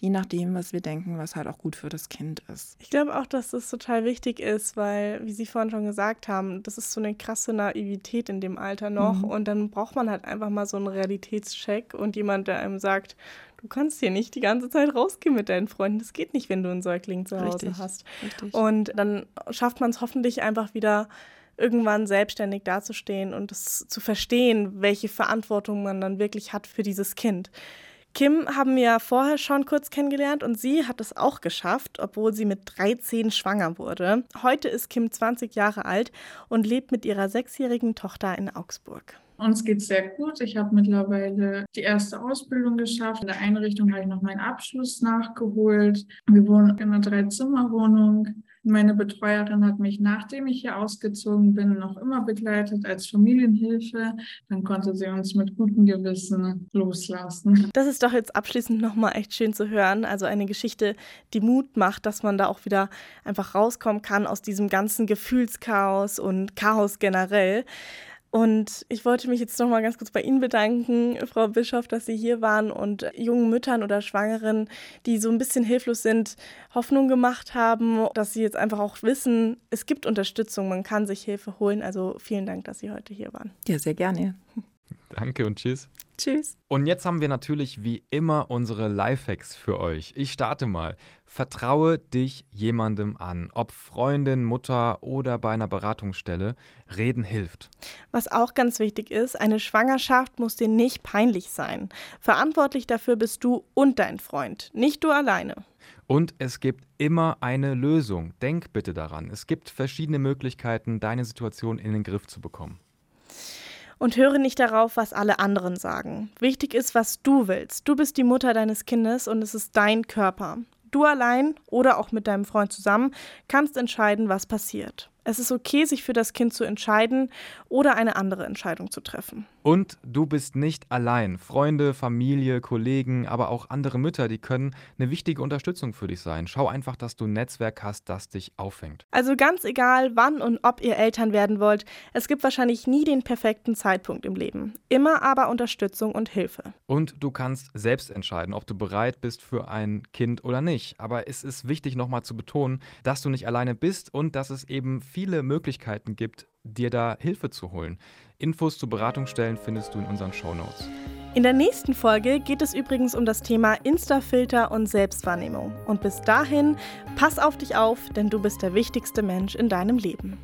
je nachdem, was wir denken, was halt auch gut für das Kind ist. Ich glaube auch, dass das total wichtig ist, weil, wie Sie vorhin schon gesagt haben, das ist so eine krasse Naivität in dem Alter noch mhm. und dann braucht man halt einfach mal so einen Realitätscheck und jemand, der einem sagt, du kannst hier nicht die ganze Zeit rausgehen mit deinen Freunden. Das geht nicht, wenn du einen Säugling zu Hause richtig, hast. Richtig. Und dann schafft man es hoffentlich einfach wieder irgendwann selbstständig dazustehen und es zu verstehen, welche Verantwortung man dann wirklich hat für dieses Kind. Kim haben wir vorher schon kurz kennengelernt und sie hat es auch geschafft, obwohl sie mit 13 schwanger wurde. Heute ist Kim 20 Jahre alt und lebt mit ihrer sechsjährigen Tochter in Augsburg. Uns geht es sehr gut. Ich habe mittlerweile die erste Ausbildung geschafft. In der Einrichtung habe ich noch meinen Abschluss nachgeholt. Wir wohnen in einer Dreizimmerwohnung. Meine Betreuerin hat mich, nachdem ich hier ausgezogen bin, noch immer begleitet als Familienhilfe. Dann konnte sie uns mit gutem Gewissen loslassen. Das ist doch jetzt abschließend nochmal echt schön zu hören. Also eine Geschichte, die Mut macht, dass man da auch wieder einfach rauskommen kann aus diesem ganzen Gefühlschaos und Chaos generell. Und ich wollte mich jetzt noch mal ganz kurz bei Ihnen bedanken, Frau Bischof, dass Sie hier waren und jungen Müttern oder Schwangeren, die so ein bisschen hilflos sind, Hoffnung gemacht haben, dass sie jetzt einfach auch wissen, es gibt Unterstützung, man kann sich Hilfe holen. Also vielen Dank, dass Sie heute hier waren. Ja, sehr gerne. Danke und tschüss. Tschüss. Und jetzt haben wir natürlich wie immer unsere Lifehacks für euch. Ich starte mal. Vertraue dich jemandem an, ob Freundin, Mutter oder bei einer Beratungsstelle. Reden hilft. Was auch ganz wichtig ist, eine Schwangerschaft muss dir nicht peinlich sein. Verantwortlich dafür bist du und dein Freund, nicht du alleine. Und es gibt immer eine Lösung. Denk bitte daran. Es gibt verschiedene Möglichkeiten, deine Situation in den Griff zu bekommen und höre nicht darauf, was alle anderen sagen. Wichtig ist, was du willst. Du bist die Mutter deines Kindes und es ist dein Körper. Du allein oder auch mit deinem Freund zusammen kannst entscheiden, was passiert. Es ist okay, sich für das Kind zu entscheiden oder eine andere Entscheidung zu treffen. Und du bist nicht allein. Freunde, Familie, Kollegen, aber auch andere Mütter, die können eine wichtige Unterstützung für dich sein. Schau einfach, dass du ein Netzwerk hast, das dich auffängt. Also ganz egal, wann und ob ihr Eltern werden wollt, es gibt wahrscheinlich nie den perfekten Zeitpunkt im Leben. Immer aber Unterstützung und Hilfe. Und du kannst selbst entscheiden, ob du bereit bist für ein Kind oder nicht. Aber es ist wichtig nochmal zu betonen, dass du nicht alleine bist und dass es eben viele Möglichkeiten gibt, dir da Hilfe zu holen. Infos zu Beratungsstellen findest du in unseren Shownotes. In der nächsten Folge geht es übrigens um das Thema Insta-Filter und Selbstwahrnehmung. Und bis dahin, pass auf dich auf, denn du bist der wichtigste Mensch in deinem Leben.